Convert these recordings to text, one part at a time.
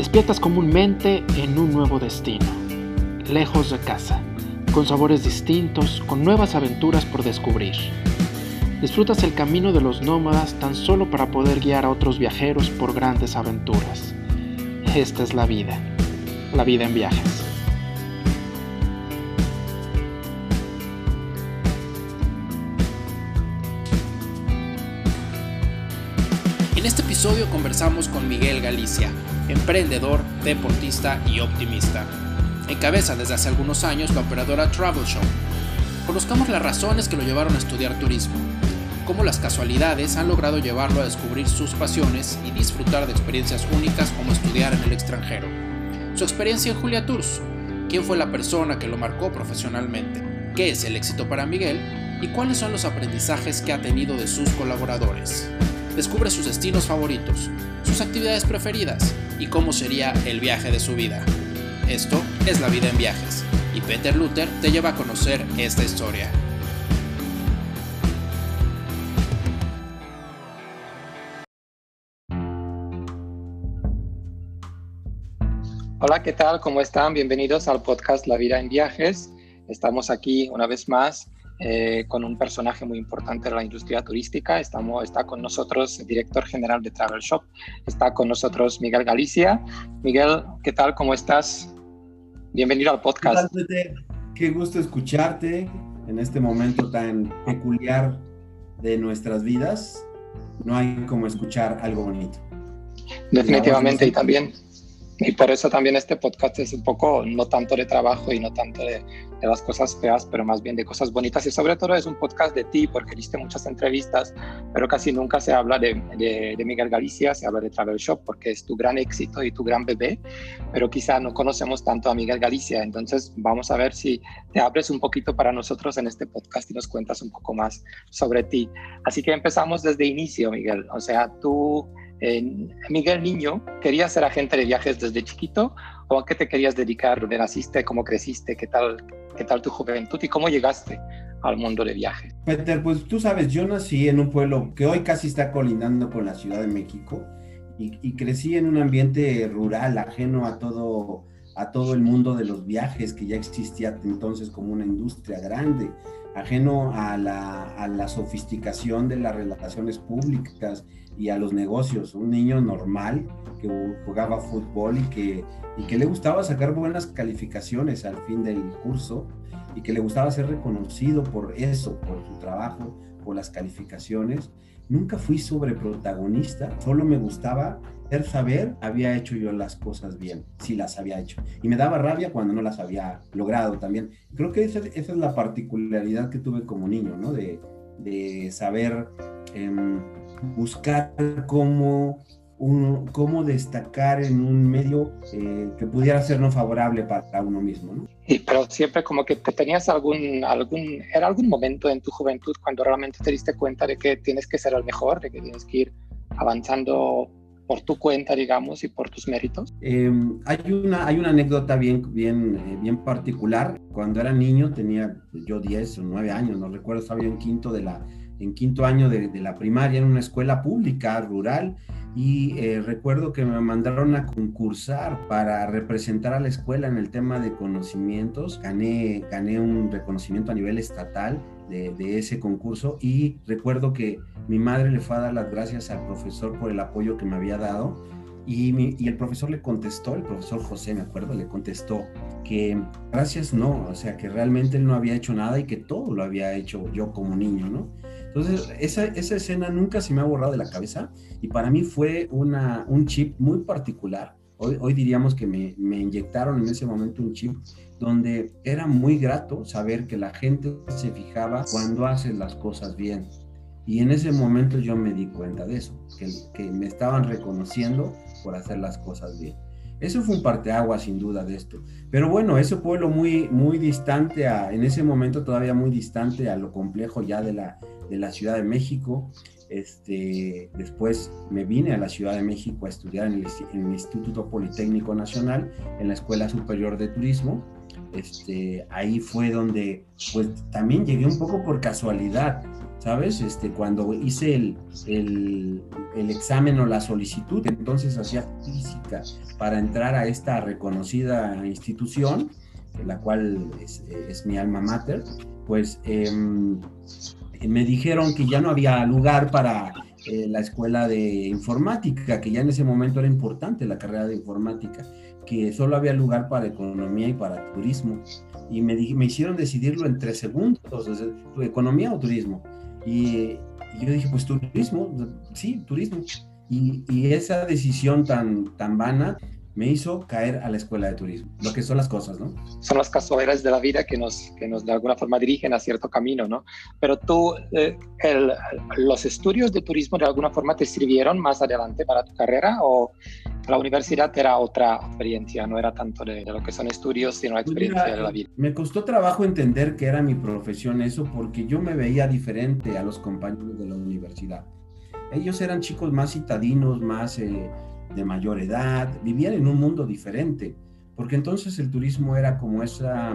Despiertas comúnmente en un nuevo destino, lejos de casa, con sabores distintos, con nuevas aventuras por descubrir. Disfrutas el camino de los nómadas tan solo para poder guiar a otros viajeros por grandes aventuras. Esta es la vida, la vida en viajes. En este episodio conversamos con Miguel Galicia, emprendedor, deportista y optimista. Encabeza desde hace algunos años la operadora Travel Show. Conozcamos las razones que lo llevaron a estudiar turismo, cómo las casualidades han logrado llevarlo a descubrir sus pasiones y disfrutar de experiencias únicas como estudiar en el extranjero. Su experiencia en Julia Tours, quién fue la persona que lo marcó profesionalmente, qué es el éxito para Miguel y cuáles son los aprendizajes que ha tenido de sus colaboradores. Descubre sus destinos favoritos, sus actividades preferidas y cómo sería el viaje de su vida. Esto es La Vida en Viajes y Peter Luther te lleva a conocer esta historia. Hola, ¿qué tal? ¿Cómo están? Bienvenidos al podcast La Vida en Viajes. Estamos aquí una vez más eh, con un personaje muy importante de la industria turística. Estamos, está con nosotros el director general de Travel Shop. Está con nosotros Miguel Galicia. Miguel, ¿qué tal? ¿Cómo estás? Bienvenido al podcast. Qué gusto escucharte en este momento tan peculiar de nuestras vidas. No hay como escuchar algo bonito. Definitivamente, y también y por eso también este podcast es un poco, no tanto de trabajo y no tanto de, de, las cosas feas, pero más bien de cosas bonitas. Y sobre todo es un podcast de ti, porque diste muchas entrevistas, pero casi nunca se habla de, de, de, Miguel Galicia, se habla de Travel Shop, porque es tu gran éxito y tu gran bebé, pero quizá no conocemos tanto a Miguel Galicia. Entonces vamos a ver si te abres un poquito para nosotros en este podcast y nos cuentas un poco más sobre ti. Así que empezamos desde inicio, Miguel. O sea, tú eh, Miguel Niño, ¿querías ser agente de viajes desde chiquito o a qué te querías dedicar? ¿Dónde naciste? ¿Cómo creciste? ¿Qué tal, qué tal tu juventud y cómo llegaste al mundo de viajes? Peter, pues tú sabes, yo nací en un pueblo que hoy casi está colindando con la Ciudad de México y, y crecí en un ambiente rural ajeno a todo, a todo el mundo de los viajes que ya existía entonces como una industria grande ajeno a la, a la, sofisticación de las relaciones públicas y a los negocios. Un niño normal que jugaba fútbol y que, y que le gustaba sacar buenas calificaciones al fin del curso y que le gustaba ser reconocido por eso, por su trabajo, por las calificaciones. Nunca fui sobre protagonista, solo me gustaba saber, había hecho yo las cosas bien, si las había hecho. Y me daba rabia cuando no las había logrado también. Creo que esa, es la particularidad que tuve como niño, ¿no? De, de saber eh, buscar cómo, un, cómo destacar en un medio eh, que pudiera ser no favorable para uno mismo, ¿no? Y, pero siempre como que te tenías algún, algún, era algún momento en tu juventud cuando realmente te diste cuenta de que tienes que ser el mejor, de que tienes que ir avanzando por tu cuenta, digamos, y por tus méritos? Eh, hay, una, hay una anécdota bien, bien, eh, bien particular. Cuando era niño, tenía yo 10 o 9 años, no recuerdo, estaba yo en quinto de la, en quinto año de, la primaria en una escuela pública rural y eh, recuerdo que me mandaron a concursar para representar a la escuela en el tema de conocimientos. Gané, gané un reconocimiento a nivel estatal de, ese concurso y recuerdo que mi madre le fue a dar las gracias al profesor por el apoyo que me había dado y, y, el profesor le contestó, el profesor José, me acuerdo, le contestó que gracias no, o sea, que realmente él no había hecho nada y que todo lo había hecho yo como niño, ¿no? Entonces, esa, esa escena nunca se me ha borrado de la cabeza y para mí fue una, un chip muy particular. Hoy, hoy diríamos que me, me inyectaron en ese momento un chip donde era muy grato saber que la gente se fijaba cuando haces las cosas bien. Y en ese momento yo me di cuenta de eso, que, que me estaban reconociendo por hacer las cosas bien. Eso fue un parteagua sin duda de esto. Pero bueno, ese pueblo muy, muy distante, a, en ese momento todavía muy distante a lo complejo ya de la, de la Ciudad de México. Este, después me vine a la Ciudad de México a estudiar en el, en el Instituto Politécnico Nacional, en la Escuela Superior de Turismo. Este, ahí fue donde, pues también llegué un poco por casualidad, ¿sabes? Este, cuando hice el, el, examen o la solicitud, entonces hacía física para entrar a esta reconocida institución, la cual es, mi alma mater, pues eh, me dijeron que ya no había lugar para eh, la escuela de informática, que ya en ese momento era importante la carrera de informática, que solo había lugar para economía y para turismo. Y me, me hicieron decidirlo en tres segundos, economía o turismo. Y, y, yo dije, pues turismo, sí, turismo. Y, y, esa decisión tan, tan vana me hizo caer a la escuela de turismo, lo que son las cosas, ¿no? Son las casualidades de la vida que nos, que nos de alguna forma dirigen a cierto camino, ¿no? Pero tú, eh, el, ¿los estudios de turismo de alguna forma te sirvieron más adelante para tu carrera o la universidad era otra experiencia, no era tanto de, de lo que son estudios, sino la experiencia Mira, de la vida? Me costó trabajo entender que era mi profesión eso porque yo me veía diferente a los compañeros de la universidad. Ellos eran chicos más citadinos, más... Eh, de mayor edad, vivían en un mundo diferente, porque entonces el turismo era como esa,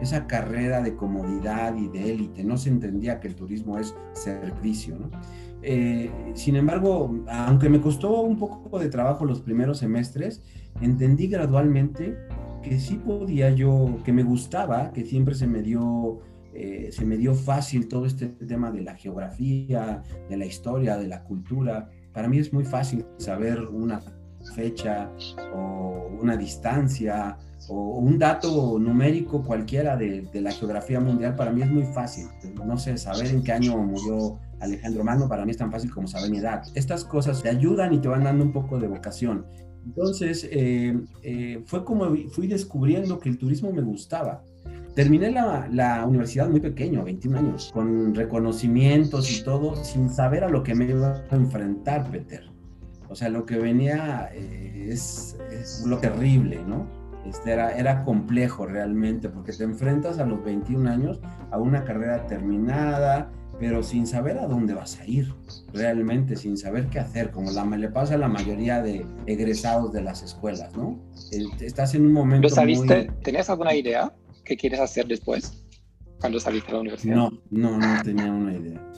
esa carrera de comodidad y de élite, no se entendía que el turismo es servicio, ¿no? Eh, sin embargo, aunque me costó un poco de trabajo los primeros semestres, entendí gradualmente que sí podía yo, que me gustaba, que siempre se me dio eh, se me dio fácil todo este tema de la geografía, de la historia, de la cultura, para mí es muy fácil saber una fecha o una distancia o un dato numérico cualquiera de, de, la geografía mundial, para mí es muy fácil. No sé, saber en qué año murió Alejandro Magno, para mí es tan fácil como saber mi edad. Estas cosas te ayudan y te van dando un poco de vocación. Entonces, eh, eh, fue como fui descubriendo que el turismo me gustaba. Terminé la, la, universidad muy pequeño, 21 años, con reconocimientos y todo, sin saber a lo que me iba a enfrentar, Peter. O sea, lo que venía eh, es, es, lo terrible, ¿no? Este era, era complejo realmente, porque te enfrentas a los 21 años a una carrera terminada, pero sin saber a dónde vas a ir, realmente, sin saber qué hacer, como la, le pasa a la mayoría de egresados de las escuelas, ¿no? Estás en un momento... ¿Lo sabiste? Muy... ¿Tenías alguna idea? Qué quieres hacer después, cuando saliste a la universidad? No, no, no tenía una idea.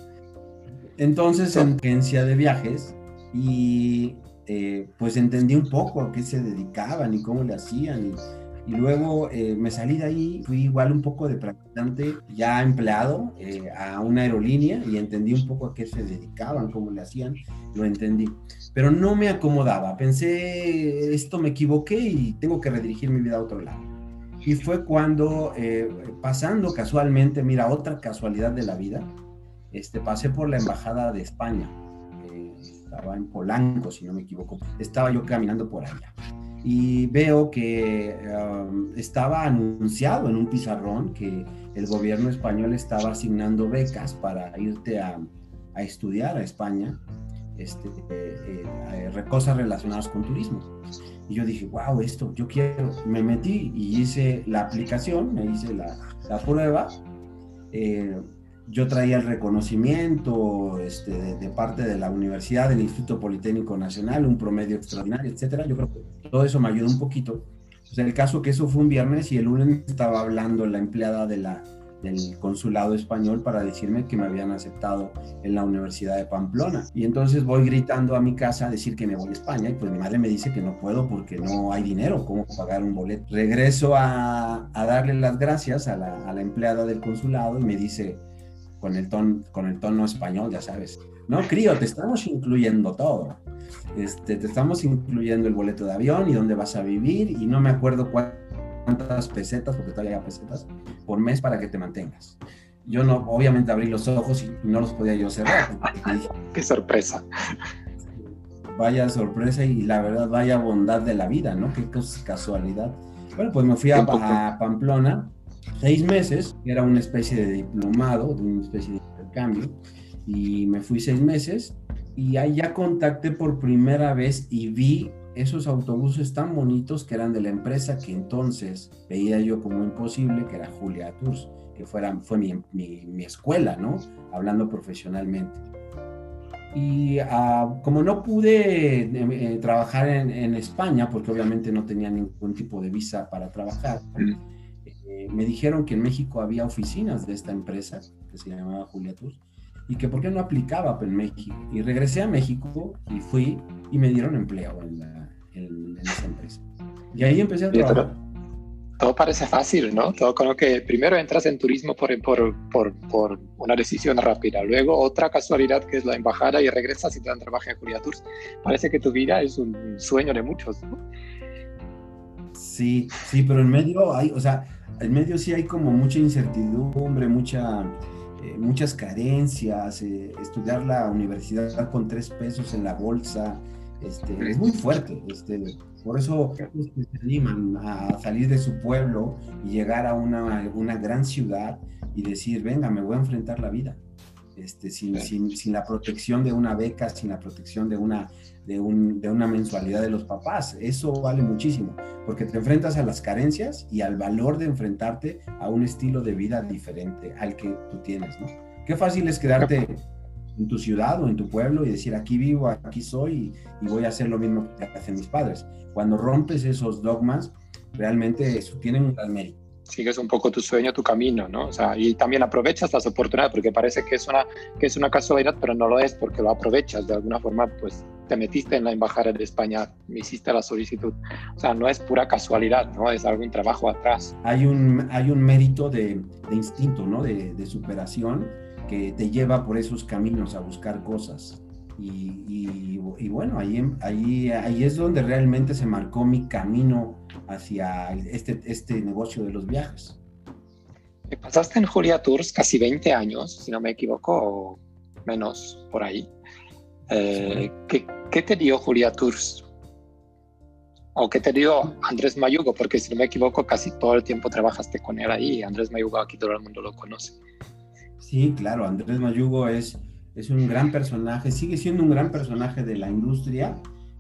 Entonces, en agencia de viajes y eh, pues entendí un poco a qué se dedicaban y cómo le hacían. Y, y luego eh, me salí de ahí, fui igual un poco de practicante ya empleado eh, a una aerolínea y entendí un poco a qué se dedicaban, cómo le hacían, lo entendí. Pero no me acomodaba, pensé, esto me equivoqué y tengo que redirigir mi vida a otro lado. Y fue cuando, eh, pasando casualmente, mira, otra casualidad de la vida, este, pasé por la Embajada de España. Estaba en Polanco, si no me equivoco. Estaba yo caminando por allá. Y veo que um, estaba anunciado en un pizarrón que el gobierno español estaba asignando becas para irte a, a estudiar a España este, eh, eh, cosas relacionadas con turismo. Y yo dije, wow, esto yo quiero. Me metí y hice la aplicación, me hice la, la prueba. Eh, yo traía el reconocimiento este, de, parte de la universidad, del Instituto Politécnico Nacional, un promedio extraordinario, etcétera. Yo creo que todo eso me ayudó un poquito. Pues el caso que eso fue un viernes y el lunes estaba hablando la empleada de la, del consulado español para decirme que me habían aceptado en la Universidad de Pamplona. Y entonces voy gritando a mi casa a decir que me voy a España y pues mi madre me dice que no puedo porque no hay dinero, ¿cómo pagar un boleto? Regreso a, a darle las gracias a la, a la, empleada del consulado y me dice con el, ton, con el tono español, ya sabes, no, crío, te estamos incluyendo todo. Este, te estamos incluyendo el boleto de avión y dónde vas a vivir y no me acuerdo cuál cuántas pesetas, porque todavía hay pesetas, por mes para que te mantengas. Yo no, obviamente abrí los ojos y no los podía yo cerrar. Qué sorpresa. Vaya sorpresa y la verdad, vaya bondad de la vida, ¿no? Qué casualidad. Bueno, pues me fui a, a Pamplona seis meses, era una especie de diplomado, de una especie de intercambio, y me fui seis meses y ahí ya contacté por primera vez y vi esos autobuses tan bonitos que eran de la empresa que entonces veía yo como imposible, que era Julia Tours, que fuera, fue mi, mi, mi escuela, ¿no? Hablando profesionalmente. Y uh, como no pude eh, trabajar en, en, España, porque obviamente no tenía ningún tipo de visa para trabajar, eh, me dijeron que en México había oficinas de esta empresa que se llamaba Julia Tours y que por qué no aplicaba en México. Y regresé a México y fui y me dieron empleo en, la, en, esa empresa. Y ahí empecé a trabajar. todo parece fácil, ¿no? Todo como que primero entras en turismo por, por, por, por, una decisión rápida, luego otra casualidad que es la embajada y regresas y te dan trabajo en Julia Tours. Parece que tu vida es un sueño de muchos, ¿no? Sí, sí, pero en medio hay, o sea, en medio sí hay como mucha incertidumbre, mucha, eh, muchas carencias, eh, estudiar la universidad con tres pesos en la bolsa, este, es muy fuerte. Este, por eso se animan a salir de su pueblo y llegar a una, una gran ciudad y decir, venga, me voy a enfrentar la vida. Este, sin, sin, sin, la protección de una beca, sin la protección de una, de, un, de, una mensualidad de los papás. Eso vale muchísimo, porque te enfrentas a las carencias y al valor de enfrentarte a un estilo de vida diferente al que tú tienes, ¿no? Qué fácil es quedarte en tu ciudad o en tu pueblo y decir, aquí vivo, aquí soy y, voy a hacer lo mismo que hacen mis padres. Cuando rompes esos dogmas, realmente eso tiene un gran mérito sigues un poco tu sueño, tu camino, ¿no? O sea, y también aprovechas las oportunidades, porque parece que es una, que es una casualidad, pero no lo es porque lo aprovechas de alguna forma, pues te metiste en la embajada de España, hiciste la solicitud. O sea, no es pura casualidad, ¿no? Es algún trabajo atrás. Hay un, hay un mérito de, de instinto, ¿no? De, de superación que te lleva por esos caminos a buscar cosas. Y, y, bueno, ahí, ahí, ahí es donde realmente se marcó mi camino hacia este, este negocio de los viajes. Pasaste en Julia Tours casi 20 años, si no me equivoco, o menos por ahí. Eh, ¿qué, ¿qué, te dio Julia Tours? ¿O qué te dio Andrés Mayugo? Porque si no me equivoco, casi todo el tiempo trabajaste con él ahí. Andrés Mayugo aquí todo el mundo lo conoce. Sí, claro, Andrés Mayugo es es un gran personaje, sigue siendo un gran personaje de la industria.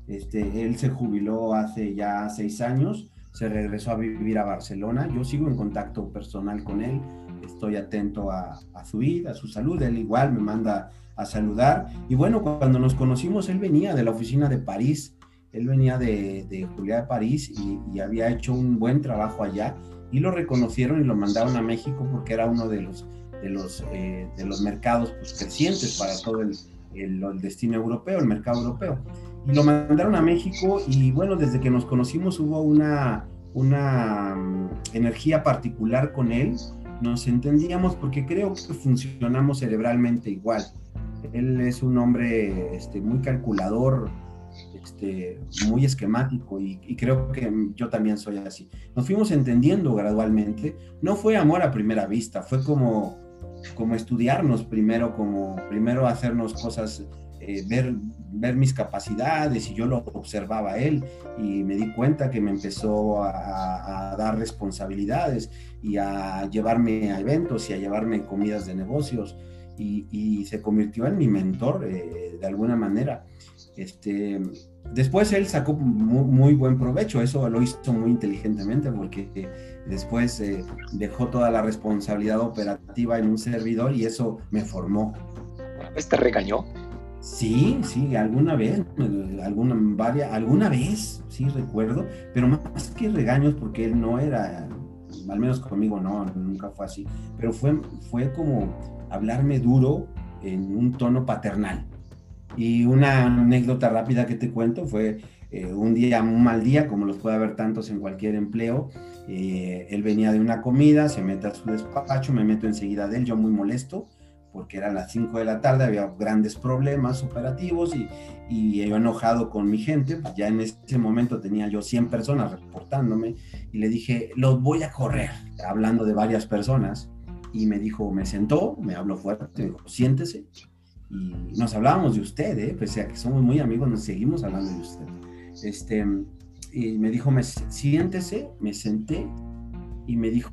Este, él se jubiló hace ya seis años, se regresó a vivir a Barcelona. Yo sigo en contacto personal con él, estoy atento a, su vida, a su salud. Él igual me manda a saludar. Y bueno, cuando nos conocimos, él venía de la oficina de París, él venía de, de Julia de París y, y había hecho un buen trabajo allá y lo reconocieron y lo mandaron a México porque era uno de los de los, eh, de los mercados pues, crecientes para todo el, el, destino europeo, el mercado europeo. Y lo mandaron a México y bueno, desde que nos conocimos hubo una, una mm, energía particular con él, nos entendíamos porque creo que funcionamos cerebralmente igual. Él es un hombre este, muy calculador, este, muy esquemático y, y, creo que yo también soy así. Nos fuimos entendiendo gradualmente. No fue amor a primera vista, fue como como estudiarnos primero, como primero hacernos cosas, eh, ver, ver mis capacidades y yo lo observaba él y me di cuenta que me empezó a, dar responsabilidades y a llevarme a eventos y a llevarme comidas de negocios y, se convirtió en mi mentor eh, de alguna manera. Este, después él sacó muy, buen provecho, eso lo hizo muy inteligentemente porque después eh, dejó toda la responsabilidad operativa en un servidor y eso me formó. ¿Te regañó? Sí, sí, alguna vez, alguna, varias, alguna vez, sí recuerdo, pero más que regaños porque él no era, al menos conmigo no, nunca fue así, pero fue, fue como hablarme duro en un tono paternal. Y una anécdota rápida que te cuento fue eh, un día, un mal día, como los puede haber tantos en cualquier empleo. Eh, él venía de una comida, se mete a su despacho, me meto enseguida de él, yo muy molesto, porque eran las 5 de la tarde, había grandes problemas operativos y, y yo enojado con mi gente, pues ya en ese momento tenía yo 100 personas reportándome y le dije, los voy a correr, hablando de varias personas. Y me dijo, me sentó, me habló fuerte, me dijo, siéntese, y nos hablábamos de usted, ¿eh? pese a que somos muy amigos, nos seguimos hablando de usted. Este, y me dijo, me, siéntese, me senté y me dijo,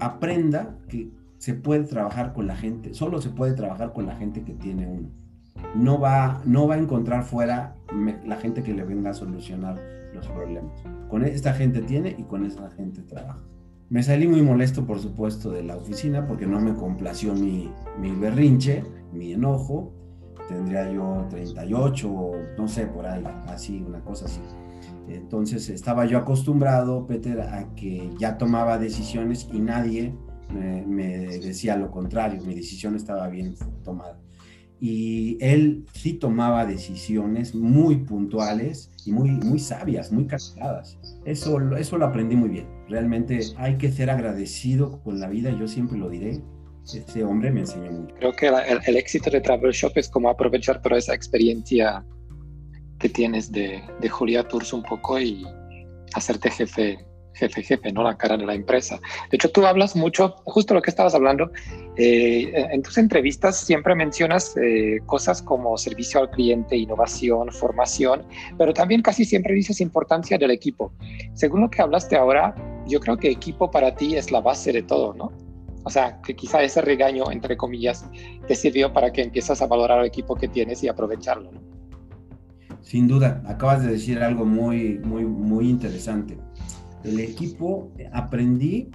aprenda que se puede trabajar con la gente, solo se puede trabajar con la gente que tiene uno. No va, no va a encontrar fuera la gente que le venga a solucionar los problemas. Con esta gente tiene y con esa gente trabaja. Me salí muy molesto, por supuesto, de la oficina porque no me complació mi, mi berrinche mi enojo, tendría yo 38 o no sé, por ahí, así, una cosa así. Entonces estaba yo acostumbrado, Peter, a que ya tomaba decisiones y nadie me, decía lo contrario, mi decisión estaba bien tomada. Y él sí tomaba decisiones muy puntuales y muy, muy sabias, muy calculadas. Eso, eso lo aprendí muy bien. Realmente hay que ser agradecido con la vida, yo siempre lo diré. Ese hombre me enseñó mucho. Creo que el, éxito de Travel Shop es como aprovechar toda esa experiencia que tienes de, de Julia Tours un poco y hacerte jefe jefe, jefe, no la cara de la empresa. De hecho, tú hablas mucho, justo lo que estabas hablando, eh, en tus entrevistas siempre mencionas eh, cosas como servicio al cliente, innovación, formación, pero también casi siempre dices importancia del equipo. Según lo que hablaste ahora, yo creo que equipo para ti es la base de todo, ¿no? O sea, que quizá ese regaño, entre comillas, te sirvió para que empieces a valorar el equipo que tienes y aprovecharlo, ¿no? Sin duda, acabas de decir algo muy, muy, muy interesante el equipo, aprendí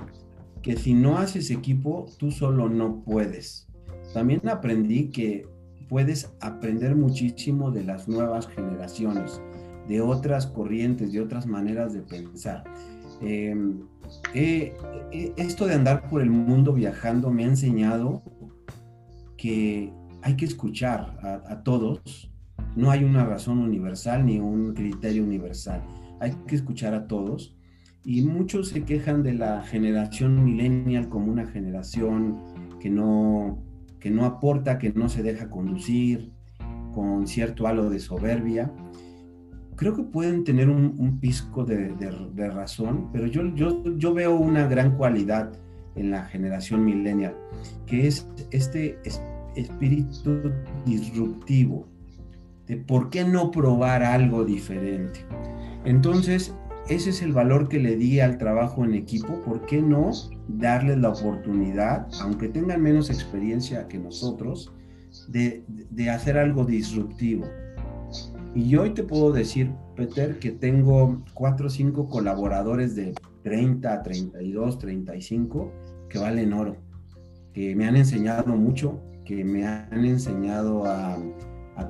que si no haces equipo, tú solo no puedes. También aprendí que puedes aprender muchísimo de las nuevas generaciones, de otras corrientes, de otras maneras de pensar. Em, esto de andar por el mundo viajando me ha enseñado que hay que escuchar a todos. No hay una razón universal ni un criterio universal. Hay que escuchar a todos y muchos se quejan de la generación millennial como una generación que no, que no aporta, que no se deja conducir, con cierto halo de soberbia. Creo que pueden tener un, pisco de, razón, pero yo, yo, yo veo una gran cualidad en la generación millennial, que es este espíritu disruptivo, de por qué no probar algo diferente. Entonces, ese es el valor que le di al trabajo en equipo. ¿Por qué no darles la oportunidad, aunque tengan menos experiencia que nosotros, de, hacer algo disruptivo? Y hoy te puedo decir, Peter, que tengo cuatro o cinco colaboradores de 30, 32, 35 que valen oro, que me han enseñado mucho, que me han enseñado a,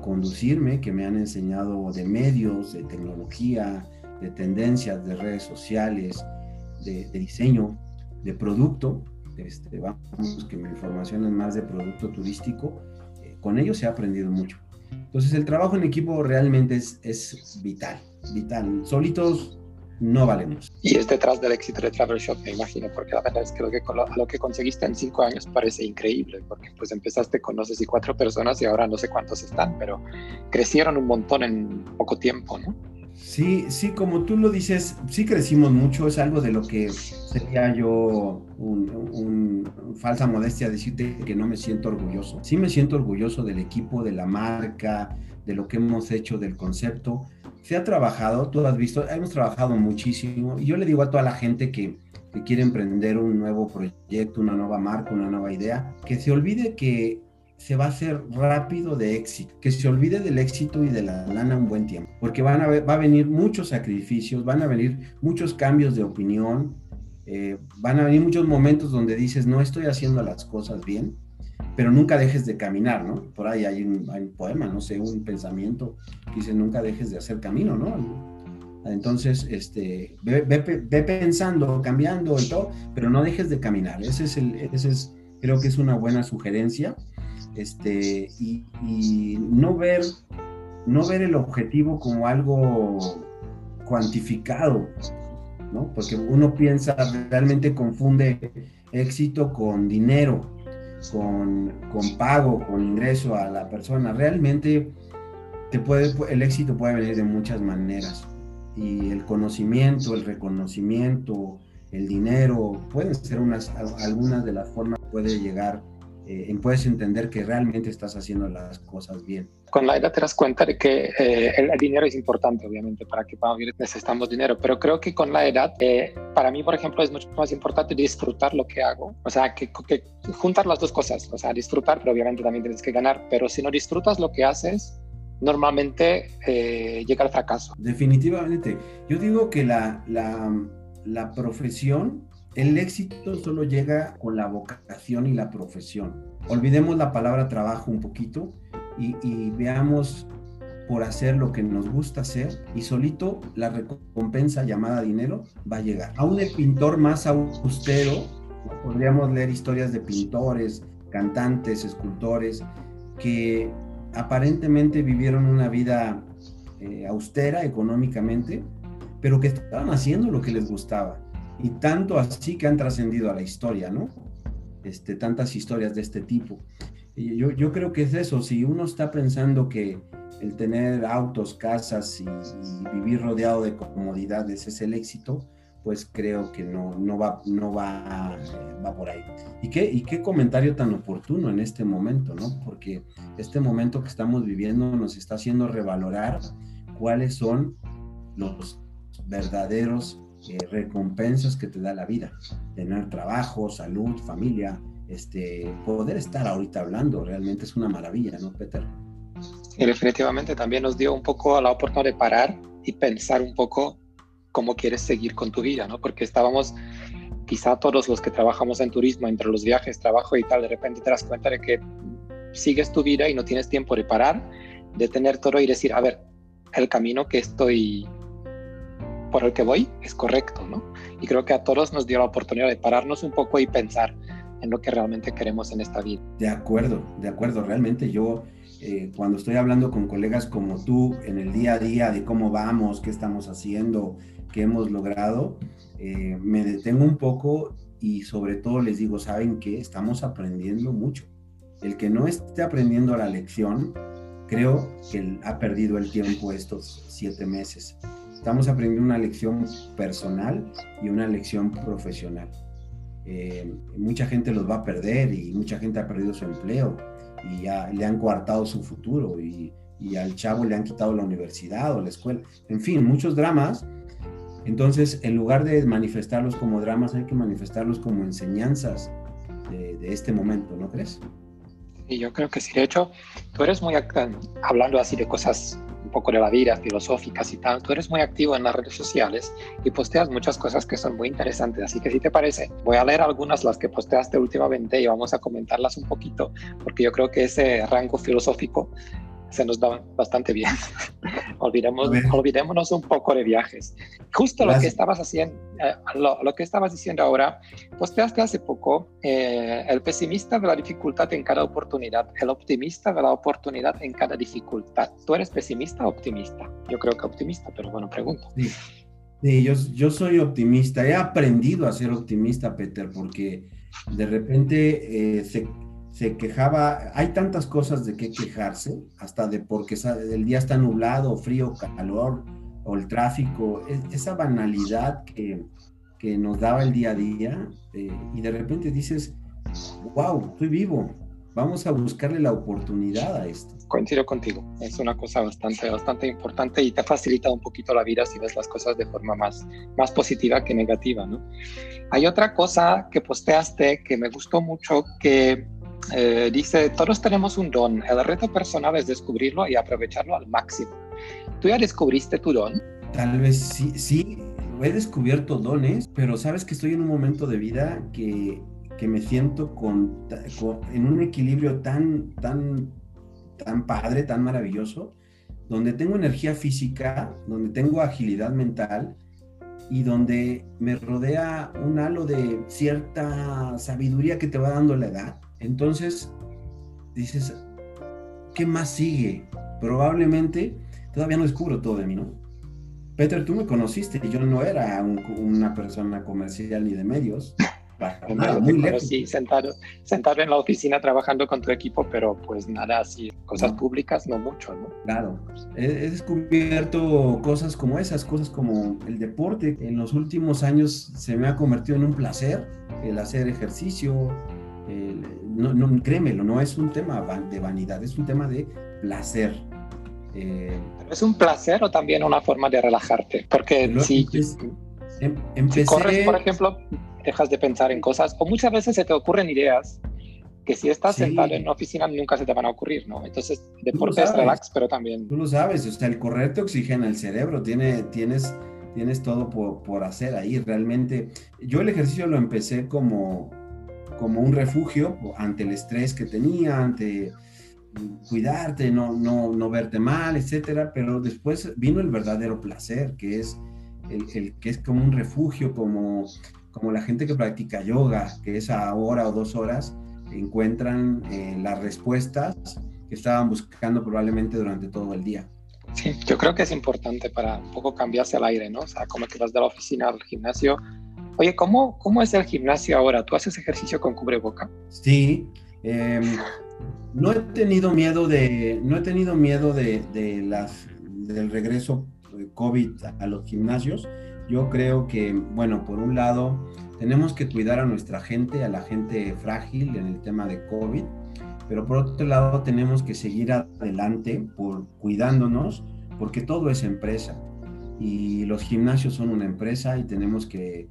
conducirme, que me han enseñado de medios, de tecnología, de tendencias, de redes sociales, de, diseño, de producto. Este, vamos, que mi información es más de producto turístico. Eh, con ellos ha aprendido mucho. Entonces el trabajo en equipo realmente es, es vital, vital. Solitos no valemos. Y es detrás del éxito de Travel Shop, me imagino, porque la verdad es que lo que, lo que conseguiste en cinco años parece increíble, porque pues empezaste con no sé si cuatro personas y ahora no sé cuántos están, pero crecieron un montón en poco tiempo, ¿no? Sí, sí, como tú lo dices, sí crecimos mucho, es algo de lo que sería yo un, falsa modestia decirte que no me siento orgulloso. Sí me siento orgulloso del equipo, de la marca, de lo que hemos hecho, del concepto. Se ha trabajado, tú has visto, hemos trabajado muchísimo y yo le digo a toda la gente que, que quiere emprender un nuevo proyecto, una nueva marca, una nueva idea, que se olvide que se va a hacer rápido de éxito, que se olvide del éxito y de la lana un buen tiempo, porque van a va a venir muchos sacrificios, van a venir muchos cambios de opinión, eh, van a venir muchos momentos donde dices, no estoy haciendo las cosas bien, pero nunca dejes de caminar, ¿no? Por ahí hay un, poema, no sé, un pensamiento que dice, nunca dejes de hacer camino, ¿no? Entonces, este, ve, ve, pensando, cambiando y todo, pero no dejes de caminar. Ese es el, ese es, creo que es una buena sugerencia este, y, no, ver, no ver el objetivo como algo cuantificado, ¿no? Porque uno piensa, realmente confunde éxito con dinero, con, con pago, con ingreso a la persona. Realmente te puede, el éxito puede venir de muchas maneras. Y el conocimiento, el reconocimiento, el dinero, pueden ser unas, algunas de las formas que puede llegar eh, puedes entender que realmente estás haciendo las cosas bien. Con la edad te das cuenta de que eh, el, dinero es importante, obviamente, para que podamos vivir necesitamos dinero, pero creo que con la edad, eh, para mí, por ejemplo, es mucho más importante disfrutar lo que hago, o sea, que, que juntar las dos cosas, o sea, disfrutar, pero obviamente también tienes que ganar, pero si no disfrutas lo que haces, normalmente llega al fracaso. Definitivamente. Yo digo que la, la, la profesión el éxito solo llega con la vocación y la profesión. Olvidemos la palabra trabajo un poquito y, veamos por hacer lo que nos gusta hacer y solito la recompensa llamada dinero va a llegar. Aún el pintor más austero, podríamos leer historias de pintores, cantantes, escultores, que aparentemente vivieron una vida eh, austera económicamente, pero que estaban haciendo lo que les gustaba. Y tanto así que han trascendido a la historia, ¿no? Este, tantas historias de este tipo. Y yo, yo creo que es eso, si uno está pensando que el tener autos, casas y, vivir rodeado de comodidades es el éxito, pues creo que no, no, va, no va, va por ahí. ¿Y qué, ¿Y qué comentario tan oportuno en este momento, ¿no? Porque este momento que estamos viviendo nos está haciendo revalorar cuáles son los verdaderos eh, recompensas que te da la vida. Tener trabajo, salud, familia, este, poder estar ahorita hablando, realmente es una maravilla, ¿no, Peter? Y definitivamente también nos dio un poco la oportunidad de parar y pensar un poco cómo quieres seguir con tu vida, ¿no? Porque estábamos, quizá todos los que trabajamos en turismo, entre los viajes, trabajo y tal, de repente te das cuenta de que sigues tu vida y no tienes tiempo de parar, de tener todo y decir, a ver, el camino que estoy, por el que voy, es correcto, ¿no? Y creo que a todos nos dio la oportunidad de pararnos un poco y pensar en lo que realmente queremos en esta vida. De acuerdo, de acuerdo, realmente yo eh, cuando estoy hablando con colegas como tú en el día a día de cómo vamos, qué estamos haciendo, qué hemos logrado, eh, me detengo un poco y sobre todo les digo, ¿saben qué? Estamos aprendiendo mucho. El que no esté aprendiendo la lección, creo que ha perdido el tiempo estos siete meses. Estamos aprendiendo una lección personal y una lección profesional. Eh, mucha gente los va a perder y mucha gente ha perdido su empleo y ya le han coartado su futuro y, al chavo le han quitado la universidad o la escuela. En fin, muchos dramas. Entonces, en lugar de manifestarlos como dramas, hay que manifestarlos como enseñanzas de este momento, ¿no crees? Y yo creo que sí. De hecho, tú eres muy hablando así de cosas un poco de la vida, filosóficas y tal. Tú eres muy activo en las redes sociales y posteas muchas cosas que son muy interesantes. Así que si te parece, voy a leer algunas las que posteaste últimamente y vamos a comentarlas un poquito, porque yo creo que ese rango filosófico se nos da bastante bien. Olvidemos, olvidémonos un poco de viajes. Justo lo que estabas haciendo, eh, lo, que estabas diciendo ahora, posteaste hace poco eh, el pesimista de la dificultad en cada oportunidad, el optimista de la oportunidad en cada dificultad. ¿Tú eres pesimista o optimista? Yo creo que optimista, pero bueno, pregunto. Sí. Sí, yo, yo soy optimista. He aprendido a ser optimista, Peter, porque de repente eh, se, se quejaba, hay tantas cosas de qué quejarse, hasta de porque el día está nublado, frío, calor, o el tráfico, esa banalidad que, que, nos daba el día a día, eh, y de repente dices, wow, estoy vivo, vamos a buscarle la oportunidad a esto. Coincido contigo, es una cosa bastante, bastante importante y te facilita un poquito la vida si ves las cosas de forma más, más positiva que negativa, ¿no? Hay otra cosa que posteaste que me gustó mucho, que eh, dice, todos tenemos un don, el reto personal es descubrirlo y aprovecharlo al máximo. ¿Tú ya descubriste tu don? Tal vez sí, sí, he descubierto dones, pero sabes que estoy en un momento de vida que, que me siento con, en un equilibrio tan, tan, tan padre, tan maravilloso, donde tengo energía física, donde tengo agilidad mental y donde me rodea un halo de cierta sabiduría que te va dando la edad entonces, dices, ¿qué más sigue? Probablemente todavía no descubro todo de mí, ¿no? Peter, tú me conociste y yo no era una persona comercial ni de medios. muy lejos. Sí, sentado, sentado en la oficina trabajando con tu equipo, pero pues nada así, cosas públicas no mucho, ¿no? Claro, he, he, descubierto cosas como esas, cosas como el deporte. En los últimos años se me ha convertido en un placer el hacer ejercicio, no, no, créemelo, no es un tema de vanidad, es un tema de placer. Eh, ¿Es un placer o también una forma de relajarte? Porque si, em, si, corres, por ejemplo, dejas de pensar en cosas, o muchas veces se te ocurren ideas que si estás sentado en una oficina nunca se te van a ocurrir, ¿no? Entonces, deporte es relax, pero también... Tú lo sabes, o sea, el correr te oxigena el cerebro, tiene, tienes, tienes todo por, por hacer ahí, realmente. Yo el ejercicio lo empecé como como un refugio ante el estrés que tenía, ante cuidarte, no, no, no verte mal, etcétera, pero después vino el verdadero placer, que es el, que es como un refugio, como, como la gente que practica yoga, que es a hora o dos horas encuentran eh, las respuestas que estaban buscando probablemente durante todo el día. Sí, yo creo que es importante para un poco cambiarse al aire, ¿no? O sea, como que vas de la oficina al gimnasio. Oye, ¿cómo, cómo es el gimnasio ahora? ¿Tú haces ejercicio con cubreboca? Sí, em, no he tenido miedo de, no he tenido miedo de, de las, del regreso COVID a los gimnasios. Yo creo que, bueno, por un lado, tenemos que cuidar a nuestra gente, a la gente frágil en el tema de COVID, pero por otro lado tenemos que seguir adelante por cuidándonos, porque todo es empresa y los gimnasios son una empresa y tenemos que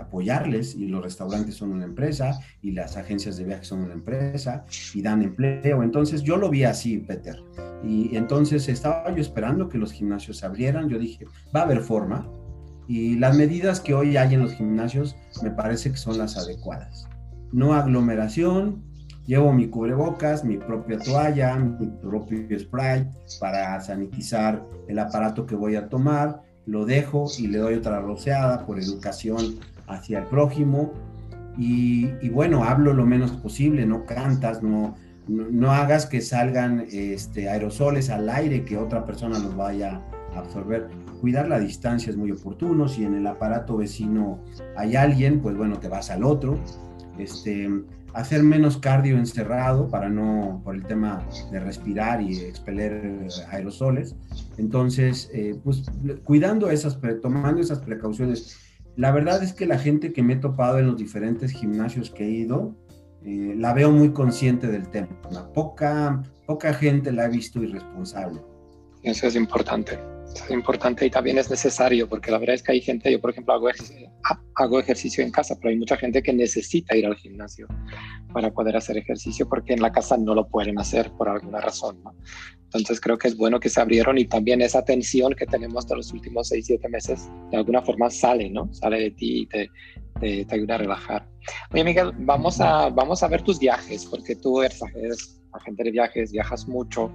apoyarles y los restaurantes son una empresa y las agencias de viajes son una empresa y dan empleo. Entonces yo lo vi así, Peter. Y entonces estaba yo esperando que los gimnasios se abrieran. Yo dije, va a haber forma. Y las medidas que hoy hay en los gimnasios me parece que son las adecuadas. No aglomeración, llevo mi cubrebocas, mi propia toalla, mi propio spray para sanitizar el aparato que voy a tomar lo dejo y le doy otra roceada por educación hacia el prójimo. Y, bueno, hablo lo menos posible, no cantas, no, no, hagas que salgan este, aerosoles al aire que otra persona los vaya a absorber. Cuidar la distancia es muy oportuno. Si en el aparato vecino hay alguien, pues bueno, te vas al otro. Este, hacer menos cardio encerrado para no, por el tema de respirar y expeler aerosoles. Entonces, eh, pues cuidando esas, tomando esas precauciones. La verdad es que la gente que me he topado en los diferentes gimnasios que he ido, eh, la veo muy consciente del tema. Poca, poca gente la ha visto irresponsable. Eso es importante es importante y también es necesario, porque la verdad es que hay gente, yo por ejemplo hago ejercicio, hago ejercicio en casa, pero hay mucha gente que necesita ir al gimnasio para poder hacer ejercicio porque en la casa no lo pueden hacer por alguna razón. ¿no? Entonces creo que es bueno que se abrieron y también esa tensión que tenemos de los últimos 6, 7 meses de alguna forma sale, ¿no? Sale de ti y te, te, ayuda a relajar. Oye Miguel, vamos a, vamos a ver tus viajes, porque tú eres, eres agente de viajes, viajas mucho.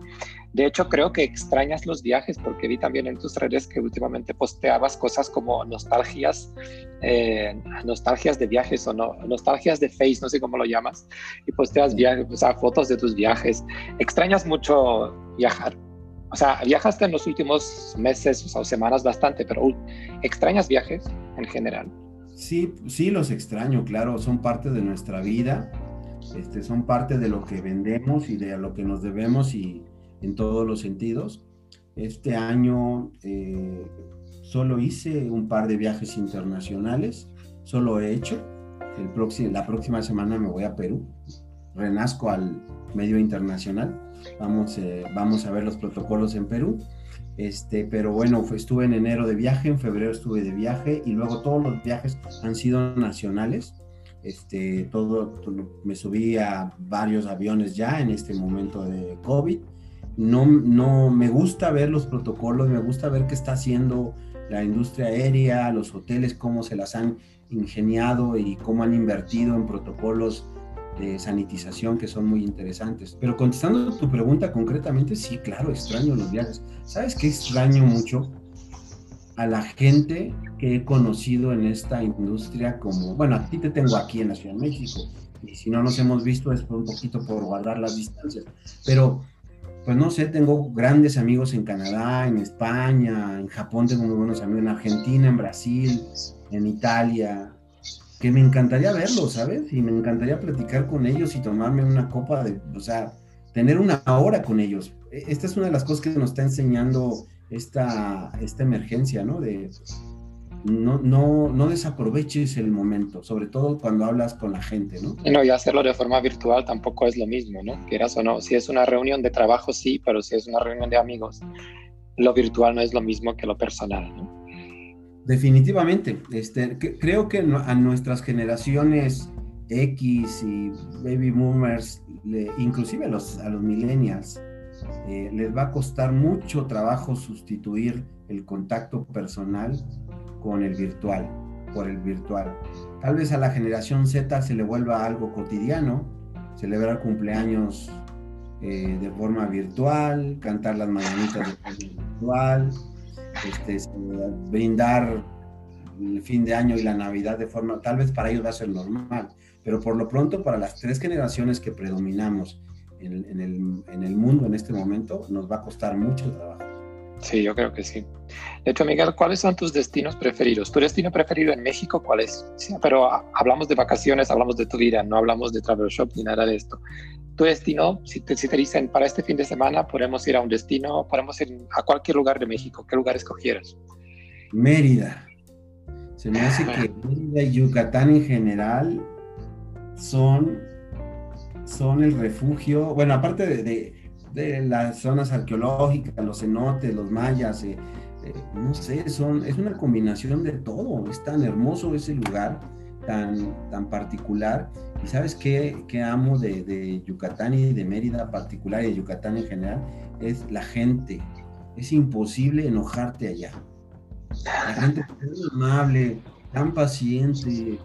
De hecho, creo que extrañas los viajes porque vi también en tus redes que últimamente posteabas cosas como nostalgias, eh, nostalgias de viajes o no, nostalgias de Face, no sé cómo lo llamas, y posteas viajes, o fotos de tus viajes. ¿Extrañas mucho viajar? O sea, viajaste en los últimos meses o, semanas bastante, pero ¿extrañas viajes en general? Sí, sí los extraño, claro, son parte de nuestra vida, este, son parte de lo que vendemos y de lo que nos debemos y en todos los sentidos. Este año eh, solo hice un par de viajes internacionales, solo he hecho. El próximo, la próxima semana me voy a Perú, renazco al medio internacional. Vamos, eh, vamos a ver los protocolos en Perú. Este, pero bueno, estuve en enero de viaje, en febrero estuve de viaje y luego todos los viajes han sido nacionales. Este, todo, me subí a varios aviones ya en este momento de COVID no, no me gusta ver los protocolos, me gusta ver qué está haciendo la industria aérea, los hoteles, cómo se las han ingeniado y cómo han invertido en protocolos de sanitización que son muy interesantes. Pero contestando tu pregunta concretamente, sí, claro, extraño los viajes. ¿Sabes qué extraño mucho? A la gente que he conocido en esta industria como, bueno, a ti te tengo aquí en la Ciudad de México y si no nos hemos visto es por un poquito por guardar las distancias, pero pues no sé, tengo grandes amigos en Canadá, en España, en Japón tengo muy buenos amigos, en Argentina, en Brasil, en Italia, que me encantaría verlos, ¿sabes? Y me encantaría platicar con ellos y tomarme una copa de, o sea, tener una hora con ellos. E, esta es una de las cosas que nos está enseñando esta, esta emergencia, ¿no? De, no, no, no desaproveches el momento, sobre todo cuando hablas con la gente, ¿no? Y no, y hacerlo de forma virtual tampoco es lo mismo, ¿no? Quieras o no, si es una reunión de trabajo, sí, pero si es una reunión de amigos, lo virtual no es lo mismo que lo personal, ¿no? Definitivamente, este, creo que a nuestras generaciones X y baby boomers, inclusive a los, a los millennials, eh, les va a costar mucho trabajo sustituir el contacto personal con el virtual, por el virtual. Tal vez a la generación Z se le vuelva algo cotidiano, celebrar cumpleaños eh, de forma virtual, cantar las mañanitas de forma virtual, este, brindar el fin de año y la Navidad de forma, tal vez para ellos va a ser normal, pero por lo pronto para las tres generaciones que predominamos en, el mundo en este momento, nos va a costar mucho trabajo. Sí, yo creo que sí. De hecho, Miguel, ¿cuáles son tus destinos preferidos? ¿Tu destino preferido en México cuál es? Sí, pero hablamos de vacaciones, hablamos de tu vida, no hablamos de travel shop ni nada de esto. Tu destino, si te, si te dicen para este fin de semana podemos ir a un destino, podemos ir a cualquier lugar de México, ¿qué lugar escogieras? Mérida. Se me hace que Mérida y Yucatán en general son, son el refugio, bueno, aparte de de las zonas arqueológicas, los cenotes, los mayas, eh, eh, no sé, son, es una combinación de todo. Es tan hermoso ese lugar, tan, tan particular. Y sabes qué, qué amo de, de, Yucatán y de Mérida particular y de Yucatán en general, es la gente. Es imposible enojarte allá. La gente tan amable, tan paciente,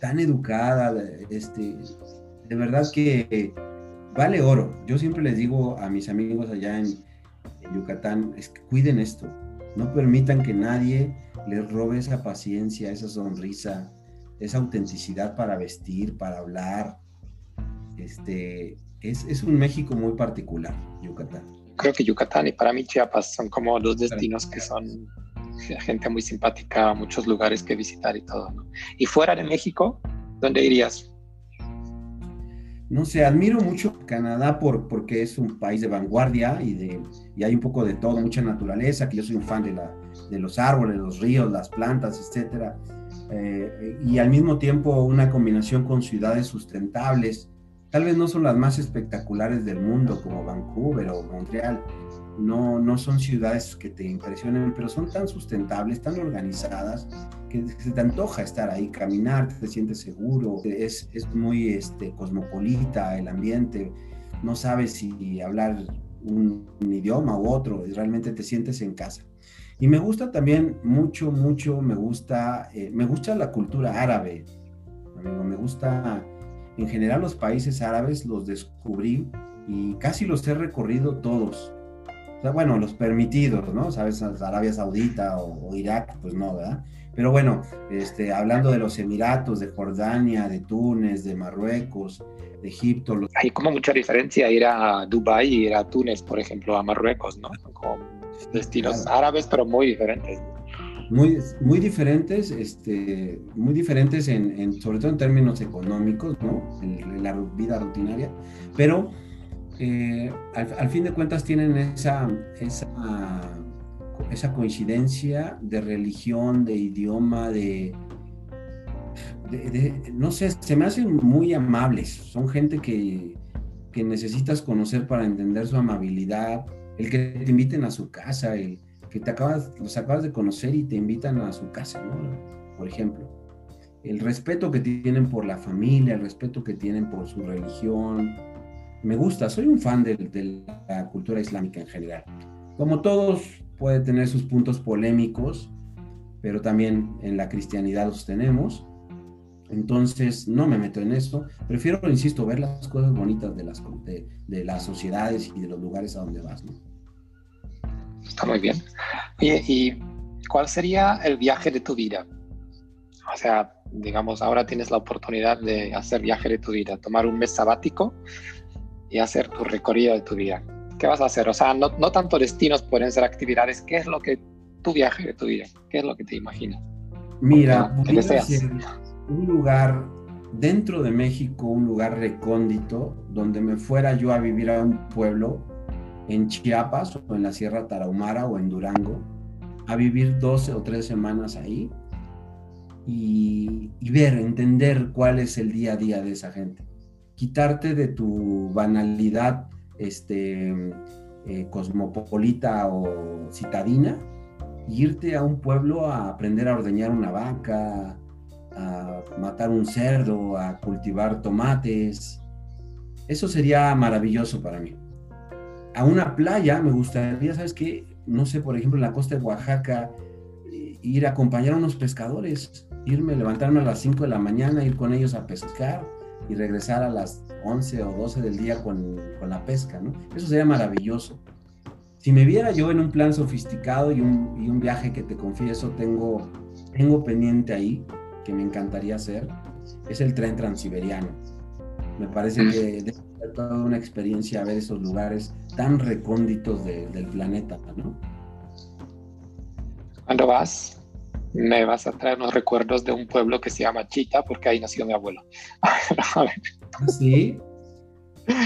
tan educada, este, de verdad que vale oro. Yo siempre les digo a mis amigos allá en, Yucatán, es que cuiden esto. No permitan que nadie les robe esa paciencia, esa sonrisa, esa autenticidad para vestir, para hablar. Este, es, es un México muy particular, Yucatán. Creo que Yucatán y para mí Chiapas son como los destinos que son gente muy simpática, muchos lugares que visitar y todo. Y fuera de México, ¿dónde irías? No sé, admiro mucho Canadá por, porque es un país de vanguardia y, de, y hay un poco de todo, mucha naturaleza, que yo soy un fan de, la, de los árboles, los ríos, las plantas, etc. Eh, y al mismo tiempo una combinación con ciudades sustentables. Tal vez no son las más espectaculares del mundo como Vancouver o Montreal, no, no son ciudades que te impresionen, pero son tan sustentables, tan organizadas, que se te antoja estar ahí, caminar, te sientes seguro, es, es muy este, cosmopolita el ambiente, no sabes si hablar un, idioma u otro, realmente te sientes en casa. Y me gusta también mucho, mucho, me gusta, eh, me gusta la cultura árabe, amigo, me gusta, en general los países árabes los descubrí y casi los he recorrido todos o sea, bueno, los permitidos, ¿no? ¿Sabes? Arabia Saudita o, Irak, pues no, ¿verdad? Pero bueno, este, hablando de los Emiratos, de Jordania, de Túnez, de Marruecos, de Egipto. Hay como mucha diferencia ir a Dubái y ir a Túnez, por ejemplo, a Marruecos, ¿no? Como destinos árabes, pero muy diferentes. Muy, muy diferentes, este, muy diferentes en, sobre todo en términos económicos, ¿no? en la vida rutinaria, pero eh, al, fin de cuentas tienen esa, esa, coincidencia de religión, de idioma, de, no sé, se me hacen muy amables. Son gente que, necesitas conocer para entender su amabilidad, el que te inviten a su casa, el que te acabas, los acabas de conocer y te invitan a su casa, Por ejemplo. El respeto que tienen por la familia, el respeto que tienen por su religión, me gusta, soy un fan de, la cultura islámica en general. Como todos, puede tener sus puntos polémicos, pero también en la cristianidad los tenemos. Entonces, no me meto en eso. Prefiero, insisto, ver las cosas bonitas de las, de, sociedades y de los lugares a donde vas. ¿no? Está muy bien. ¿y cuál sería el viaje de tu vida? O sea, digamos, ahora tienes la oportunidad de hacer viaje de tu vida, tomar un mes sabático y hacer tu recorrido de tu vida. ¿Qué vas a hacer? O sea, no, no tanto destinos pueden ser actividades. ¿Qué es lo que tu viaje de tu vida? ¿Qué es lo que te imaginas? Mira, un lugar dentro de México, un lugar recóndito, donde me fuera yo a vivir a un pueblo en Chiapas o en la Sierra Tarahumara o en Durango, a vivir 12 o 3 semanas ahí y, y ver, entender cuál es el día a día de esa gente quitarte de tu banalidad este, eh, cosmopolita o citadina e irte a un pueblo a aprender a ordeñar una vaca, a matar un cerdo, a cultivar tomates. Eso sería maravilloso para mí. A una playa me gustaría, ¿sabes qué? No sé, por ejemplo, en la costa de Oaxaca, eh, ir a acompañar a unos pescadores, irme, levantarme a las 5 de la mañana, ir con ellos a pescar y regresar a las 11 o 12 del día con, con la pesca, ¿no? Eso sería maravilloso. Si me viera yo en un plan sofisticado y un, y un viaje que te confieso tengo, tengo pendiente ahí, que me encantaría hacer, es el tren transiberiano. Me parece que debe ser toda una experiencia ver esos lugares tan recónditos del planeta, ¿no? Cuando vas, me vas a traer unos recuerdos de un pueblo que se llama Chita, porque ahí nació mi abuelo. ¿Ah, ¿Sí?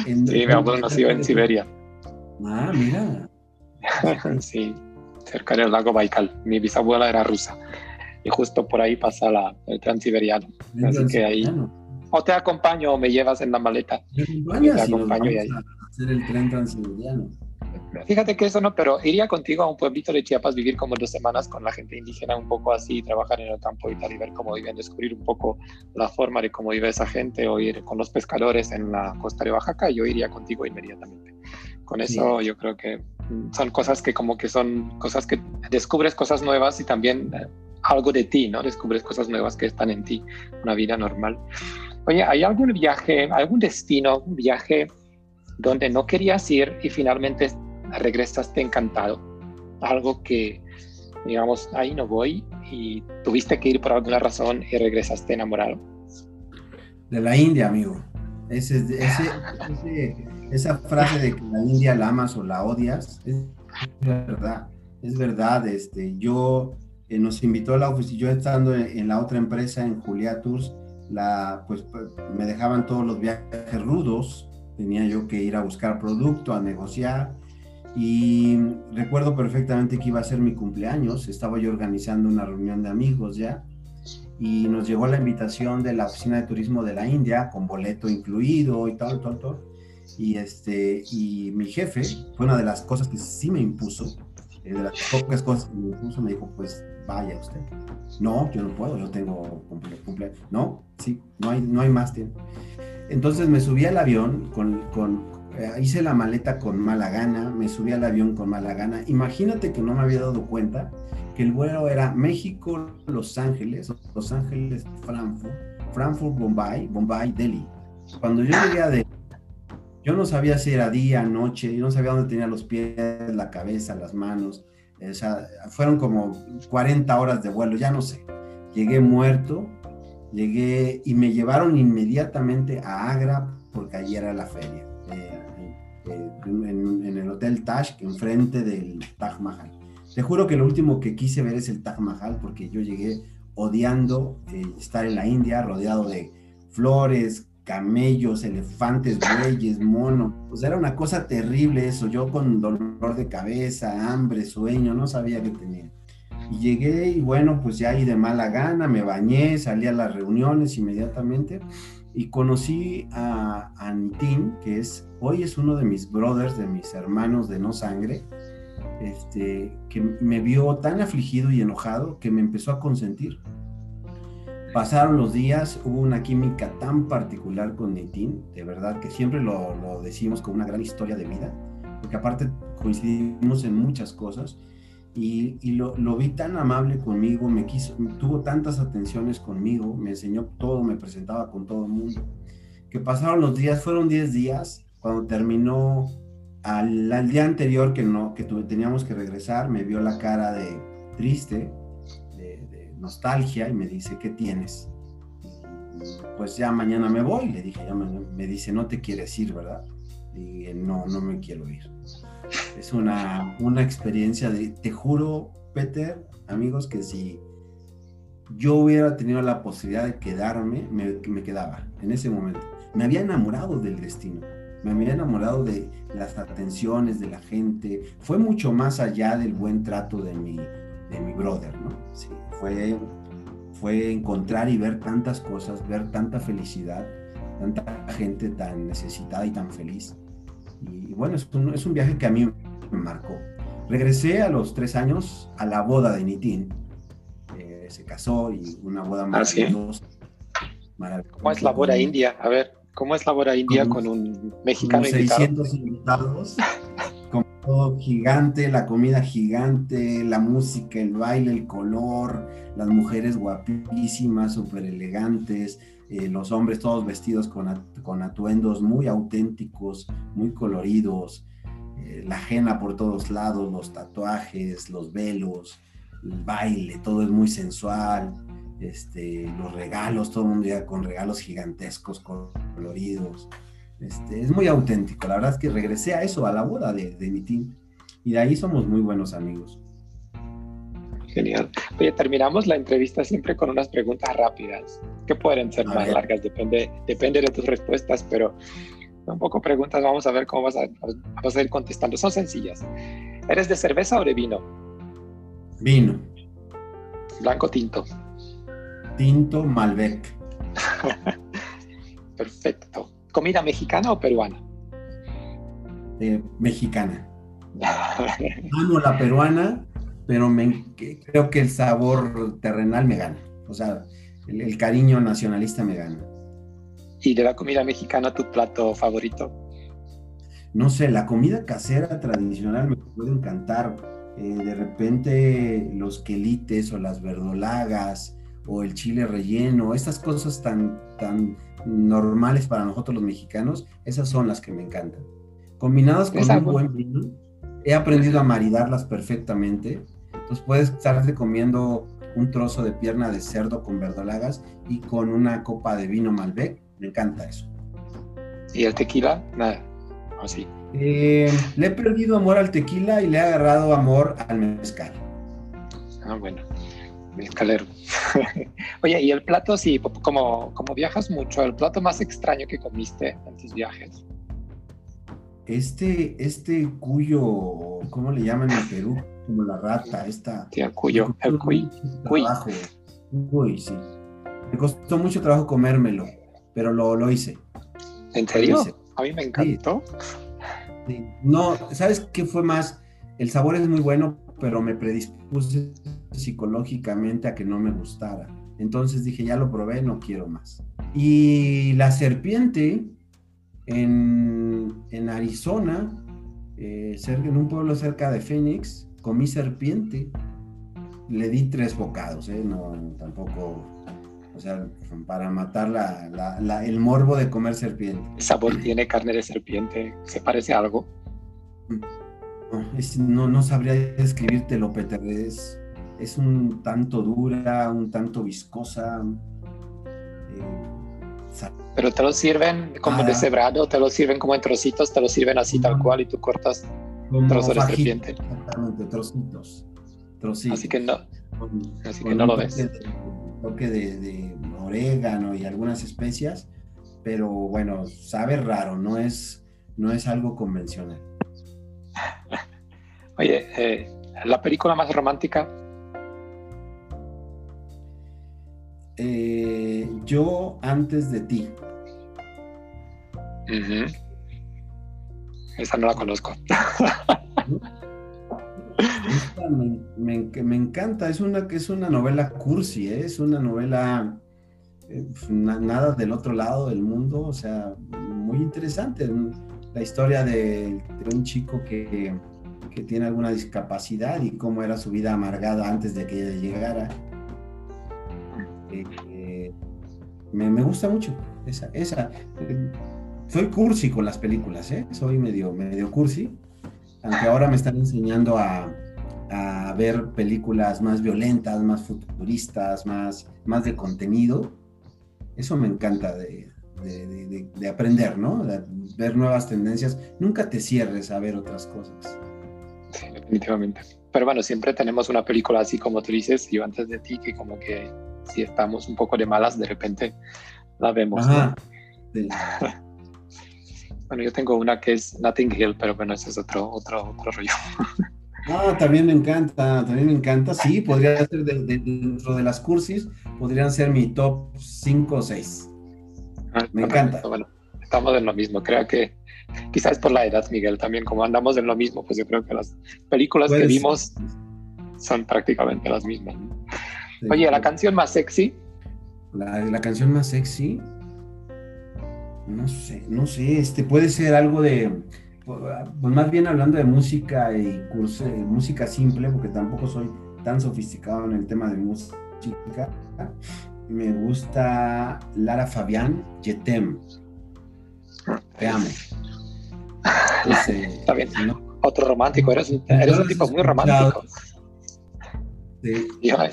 sí, mi abuelo nació en Siberia. Ah, mira. sí, cerca del lago Baikal. Mi bisabuela era rusa y justo por ahí pasa la, el transiberiano. Así que ahí o te acompaño o me llevas en la maleta. te acompaño y ahí. hacer el tren transiberiano. Fíjate que eso no, pero iría contigo a un pueblito de Chiapas, vivir como dos semanas con la gente indígena, un poco así, trabajar en el campo y tal, y ver cómo viven, descubrir un poco la forma de cómo vive esa gente, o ir con los pescadores en la costa de Oaxaca, yo iría contigo inmediatamente. Con eso yo creo que son cosas que como que son cosas que descubres cosas nuevas y también eh, algo de ti, ¿no? Descubres cosas nuevas que están en ti, una vida normal. Oye, ¿hay algún viaje, algún destino, un viaje donde no querías ir y finalmente regresaste encantado? Algo que, digamos, ahí no voy y tuviste que ir por alguna razón y regresaste enamorado. De la India, amigo. Ese, esa frase de que la India la amas o la odias es verdad. Es verdad. Este, yo eh, nos invitó a la oficina, yo estando en, la otra empresa, en Julia Tours, la, pues, me dejaban todos los viajes rudos, tenía yo que ir a buscar producto, a negociar, y recuerdo perfectamente que iba a ser mi cumpleaños, estaba yo organizando una reunión de amigos ya, y nos llegó la invitación de la Oficina de Turismo de la India, con boleto incluido y tal, tal, tal. Y, este, y mi jefe, fue una de las cosas que sí me impuso, eh, de las pocas cosas que me impuso, me dijo, pues vaya usted. No, yo no puedo, yo tengo cumpleaños. No, sí, no hay, no hay más tiempo. Entonces me subí al avión con, con eh, hice la maleta con mala gana, me subí al avión con mala gana. Imagínate que no me había dado cuenta que el vuelo era México, Los Ángeles, Los Ángeles, Frankfurt, Frankfurt, Bombay, Bombay, Delhi. Cuando yo llegué a Delhi, yo no sabía si era día, noche, yo no sabía dónde tenía los pies, la cabeza, las manos. O sea, fueron como 40 horas de vuelo, ya no sé. Llegué muerto, llegué y me llevaron inmediatamente a Agra porque allí era la feria, eh, en, el Hotel Taj, enfrente del Taj Mahal. Te juro que lo último que quise ver es el Taj Mahal porque yo llegué odiando eh, estar en la India rodeado de flores, camellos, elefantes, bueyes, monos. Pues era una cosa terrible eso. Yo con dolor de cabeza, hambre, sueño, no sabía qué tenía. Y llegué y bueno, pues ya ahí de mala gana, me bañé, salí a las reuniones inmediatamente y conocí a, a que es, hoy es uno de mis brothers, de mis hermanos de no sangre, este, que me vio tan afligido y enojado que me empezó a consentir. Pasaron los días, hubo una química tan particular con Nitin, de verdad que siempre lo, lo, decimos como una gran historia de vida, porque aparte coincidimos en muchas cosas y, y lo, lo, vi tan amable conmigo, me quiso, tuvo tantas atenciones conmigo, me enseñó todo, me presentaba con todo el mundo, que pasaron los días, fueron 10 días, cuando terminó al, al, día anterior que, no, que tuve, teníamos que regresar, me vio la cara de triste, nostalgia y me dice, ¿qué tienes? Pues ya mañana me voy, le dije, ya me dice, no te quieres ir, ¿verdad? Y no, no me quiero ir. Es una, una experiencia de, te juro, Peter, amigos, que si yo hubiera tenido la posibilidad de quedarme, me, me quedaba en ese momento. Me había enamorado del destino me había enamorado de las atenciones de la gente, fue mucho más allá del buen trato de mi, de mi brother, ¿no? Fue, fue encontrar y ver tantas cosas, ver tanta felicidad, tanta gente tan necesitada y tan feliz. Y, bueno, es un, es un, viaje que a mí me marcó. Regresé a los tres años a la boda de Nitín. Eh, se casó y una boda maravillosa. ¿Cómo es la boda india? A ver, ¿cómo es la boda india con, un mexicano 600 invitados todo gigante, la comida gigante, la música, el baile, el color, las mujeres guapísimas, súper elegantes, eh, los hombres todos vestidos con, con, atuendos muy auténticos, muy coloridos, eh, la ajena por todos lados, los tatuajes, los velos, el baile, todo es muy sensual, este, los regalos, todo el mundo con regalos gigantescos, coloridos. Este, es muy auténtico. La verdad es que regresé a eso, a la boda de, de mi team. Y de ahí somos muy buenos amigos. Genial. Oye, terminamos la entrevista siempre con unas preguntas rápidas, que pueden ser más largas, depende, depende de tus respuestas, pero un poco preguntas, vamos a ver cómo vas a, vas a ir contestando. Son sencillas. ¿Eres de cerveza o de vino? Vino. Blanco tinto. Tinto Malbec. Perfecto. ¿Comida mexicana o peruana? Eh, mexicana. Amo la peruana, pero me, creo que el sabor terrenal me gana. O sea, el, cariño nacionalista me gana. ¿Y de la comida mexicana tu plato favorito? No sé, la comida casera tradicional me puede encantar. Eh, de repente los quelites o las verdolagas o el chile relleno, estas cosas tan, tan normales para nosotros los mexicanos, esas son las que me encantan. Combinadas con un buen vino, he aprendido a maridarlas perfectamente. Entonces puedes estarte comiendo un trozo de pierna de cerdo con verdolagas y con una copa de vino Malbec. Me encanta eso. ¿Y el tequila? Nada. Así. Eh, le he perdido amor al tequila y le he agarrado amor al mezcal. Ah, bueno. Mezcalero. Oye, y el plato, sí, como, como viajas mucho, el plato más extraño que comiste en tus viajes. Este, este cuyo, ¿cómo le llaman en Perú? Como la rata, esta. El cuyo, el cuy. Uy, sí. Me costó mucho trabajo comérmelo, pero lo, lo hice. ¿En serio? A mí me encantó. No, ¿sabes qué fue más? El sabor es muy bueno, pero me predispuse psicológicamente a que no me gustara. Entonces dije, ya lo probé, no quiero más. Y la serpiente en, en Arizona, eh, en un pueblo cerca de Phoenix, comí serpiente. Le di tres bocados, ¿eh? no, tampoco, o sea, para matar la, el morbo de comer serpiente. ¿El sabor tiene carne de serpiente? ¿Se parece a algo? No, no, sabría describírtelo, Peter. Es, es un tanto dura, un tanto viscosa. Eh, Pero te lo sirven como deshebrado, te lo sirven como en trocitos, te lo sirven así tal cual y tú cortas un trozo de serpiente. Exactamente, trocitos. trocitos. Así que no, así que no lo ves. Un toque de, de, orégano y algunas especias, pero bueno, sabe raro, no es, no es algo convencional. Oye, eh, ¿la película más romántica? Eh, yo antes de ti. Esa no la conozco. me, encanta, es una, es una novela cursi, ¿eh? es una novela nada del otro lado del mundo, o sea, muy interesante. La historia de un chico que, que tiene alguna discapacidad y cómo era su vida amargada antes de que ella llegara. Eh, me, gusta mucho esa. esa. soy cursi con las películas, ¿eh? soy medio, medio cursi, aunque ahora me están enseñando a, a ver películas más violentas, más futuristas, más, más de contenido. Eso me encanta de, de, de, aprender, ¿no? ver nuevas tendencias. Nunca te cierres a ver otras cosas. Sí, definitivamente. Pero bueno, siempre tenemos una película así como tú dices, yo antes de ti, que como que si estamos un poco de malas, de repente la vemos. bueno, yo tengo una que es Nothing Hill, pero bueno, ese es otro, otro, otro rollo. Ah, también me encanta, también me encanta. Sí, podría ser dentro de las cursis, podrían ser mi top 5 o 6. Ah, me encanta. Bueno, estamos en lo mismo. Creo que quizás por la edad, Miguel, también como andamos en lo mismo, pues yo creo que las películas que vimos son prácticamente las mismas. Oye, la canción más sexy. La, canción más sexy. No sé, no sé, este puede ser algo de, pues más bien hablando de música y curso, música simple, porque tampoco soy tan sofisticado en el tema de música. me gusta Lara Fabián, Yetem. Te amo. Está bien. Otro romántico, eres un tipo muy romántico. Sí.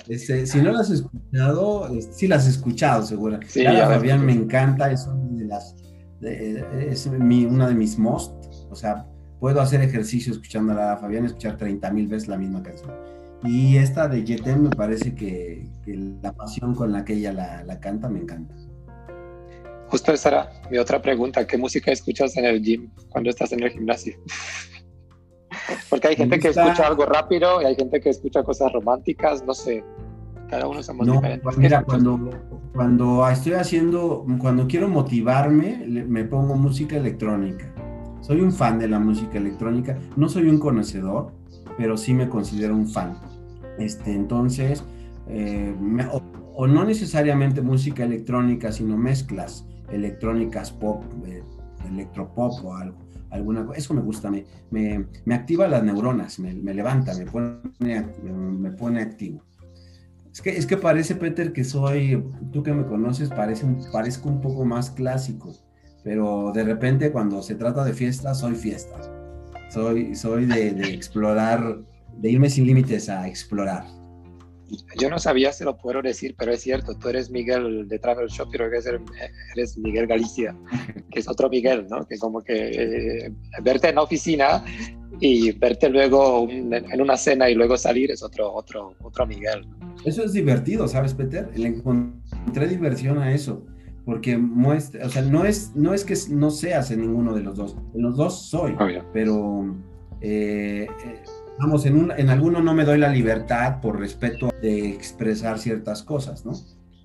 Este, si no las has escuchado, sí las has escuchado, seguro. Sí, Lara Fabián me encanta, es una de las, es mi, una de mis most, o sea, puedo hacer ejercicio escuchando a Lara Fabián, escuchar 30 mil veces la misma canción. Y esta de Yetem me parece que, la pasión con la que ella la, canta me encanta. Justo esa era mi otra pregunta, ¿qué música escuchas en el gym cuando estás en el gimnasio? Porque hay gente que escucha algo rápido y hay gente que escucha cosas románticas, no sé, cada uno somos no, diferentes. Pues mira, cuando, cuando estoy haciendo, cuando quiero motivarme, me pongo música electrónica. Soy un fan de la música electrónica, no soy un conocedor, pero sí me considero un fan. Este, entonces, eh, o, no necesariamente música electrónica, sino mezclas electrónicas pop, eh, electropop o algo. Alguna, eso me gusta, me, me, activa las neuronas, me, levanta, me pone, me, pone activo. Es que, es que parece, Peter, que soy, tú que me conoces, parece parezco un poco más clásico, pero de repente cuando se trata de fiesta, soy fiesta. Soy, soy de, de explorar de irme sin límites a explorar. Yo no sabía si lo puedo decir, pero es cierto, tú eres Miguel de Travel Shop, pero eres, eres Miguel Galicia, que es otro Miguel, ¿no? Que como que eh, verte en la oficina y verte luego en una cena y luego salir es otro, otro, otro Miguel. Eso es divertido, ¿sabes, Peter? Le encontré diversión a eso, porque muestra, o sea, no es, no es que no seas en ninguno de los dos, en los dos soy, pero... Eh, eh, vamos, en, un, en alguno no me doy la libertad por respeto de expresar ciertas cosas, ¿no?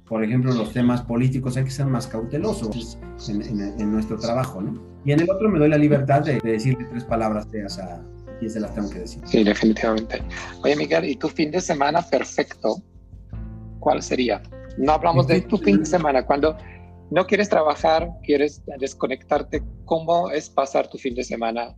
Por ejemplo, los temas políticos hay que ser más cautelosos en, nuestro trabajo, ¿no? Y en el otro me doy la libertad de, decirle tres palabras feas a y se las tengo que decir. Sí, definitivamente. Oye, Miguel, ¿y tu fin de semana perfecto? ¿Cuál sería? No hablamos de tu fin de semana, cuando no quieres trabajar, quieres desconectarte, ¿cómo es pasar tu fin de semana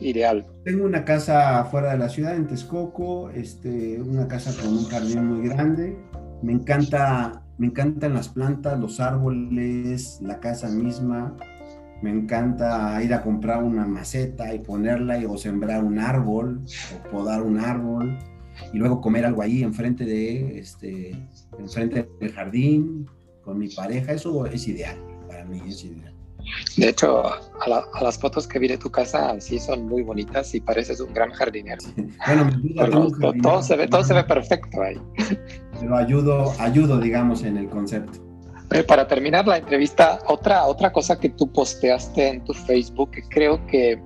ideal. Tengo una casa fuera de la ciudad, en Texcoco, este, una casa con un jardín muy grande. Me encanta, me encantan las plantas, los árboles, la casa misma. Me encanta ir a comprar una maceta y ponerla y, o sembrar un árbol o podar un árbol y luego comer algo ahí enfrente de este enfrente del jardín con mi pareja. Eso es ideal para mí, es ideal. De hecho, a, las fotos que vi de tu casa sí son muy bonitas y pareces un gran jardinero. Bueno, todo, se ve, todo se ve perfecto ahí. Pero ayudo, ayudo, digamos, en el concepto. Eh, para terminar la entrevista, otra, otra cosa que tú posteaste en tu Facebook, que creo que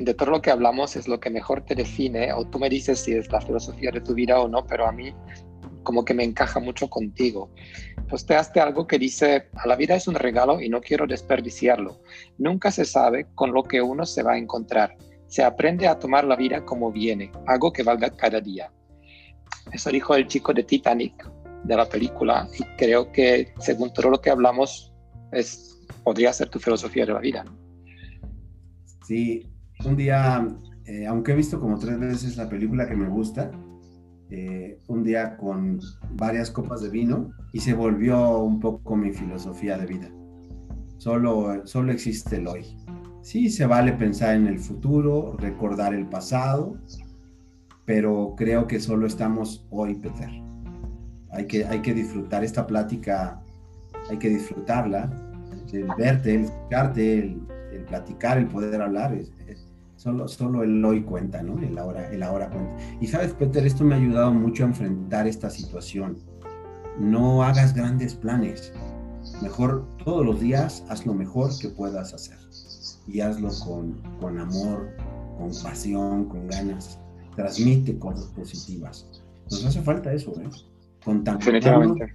de todo lo que hablamos es lo que mejor te define, o tú me dices si es la filosofía de tu vida o no, pero a mí como que me encaja mucho contigo. Posteaste algo que dice, a la vida es un regalo y no quiero desperdiciarlo. Nunca se sabe con lo que uno se va a encontrar. Se aprende a tomar la vida como viene, algo que valga cada día. Eso dijo el chico de Titanic, de la película, y creo que según todo lo que hablamos, es, podría ser tu filosofía de la vida. Sí, un día, eh, aunque he visto como tres veces la película que me gusta, eh, un día con varias copas de vino y se volvió un poco mi filosofía de vida. Solo, solo existe el hoy. Sí, se vale pensar en el futuro, recordar el pasado, pero creo que solo estamos hoy, Peter. Hay que, hay que disfrutar esta plática, hay que disfrutarla, el verte, el escucharte, el, platicar, el poder hablar. es, Solo, solo el hoy cuenta, ¿no? El ahora, el ahora cuenta. Y sabes, Peter, esto me ha ayudado mucho a enfrentar esta situación. No hagas grandes planes. Mejor todos los días haz lo mejor que puedas hacer. Y hazlo con, con amor, con pasión, con ganas. Transmite cosas positivas. Nos hace falta eso, ¿eh? Definitivamente.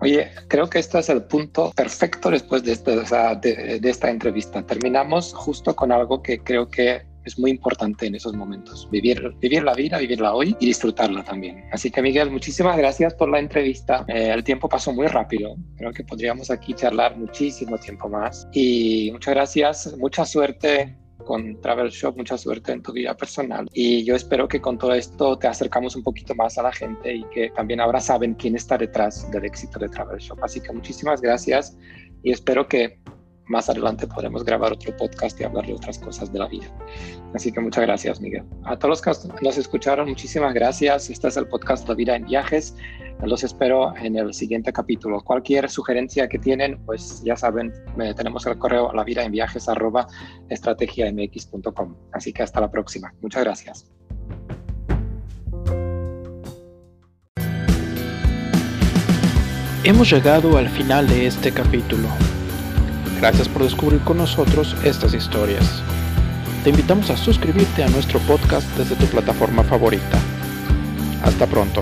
Oye, creo que este es el punto perfecto después de, este, de, esta entrevista. Terminamos justo con algo que creo que es muy importante en esos momentos. Vivir, vivir la vida, vivirla hoy y disfrutarla también. Así que Miguel, muchísimas gracias por la entrevista. Eh, el tiempo pasó muy rápido. Creo que podríamos aquí charlar muchísimo tiempo más. Y muchas gracias, mucha suerte con Travel Shop, mucha suerte en tu vida personal. Y yo espero que con todo esto te acercamos un poquito más a la gente y que también ahora saben quién está detrás del éxito de Travel Shop. Así que muchísimas gracias y espero que más adelante podremos grabar otro podcast y hablar de otras cosas de la vida. Así que muchas gracias, Miguel. A todos los que nos escucharon, muchísimas gracias. Este es el podcast La Vida en Viajes. Los espero en el siguiente capítulo. Cualquier sugerencia que tienen, pues ya saben, tenemos el correo la vida en viajes estrategiamx.com. Así que hasta la próxima. Muchas gracias. Hemos llegado al final de este capítulo. Gracias por descubrir con nosotros estas historias. Te invitamos a suscribirte a nuestro podcast desde tu plataforma favorita. Hasta pronto.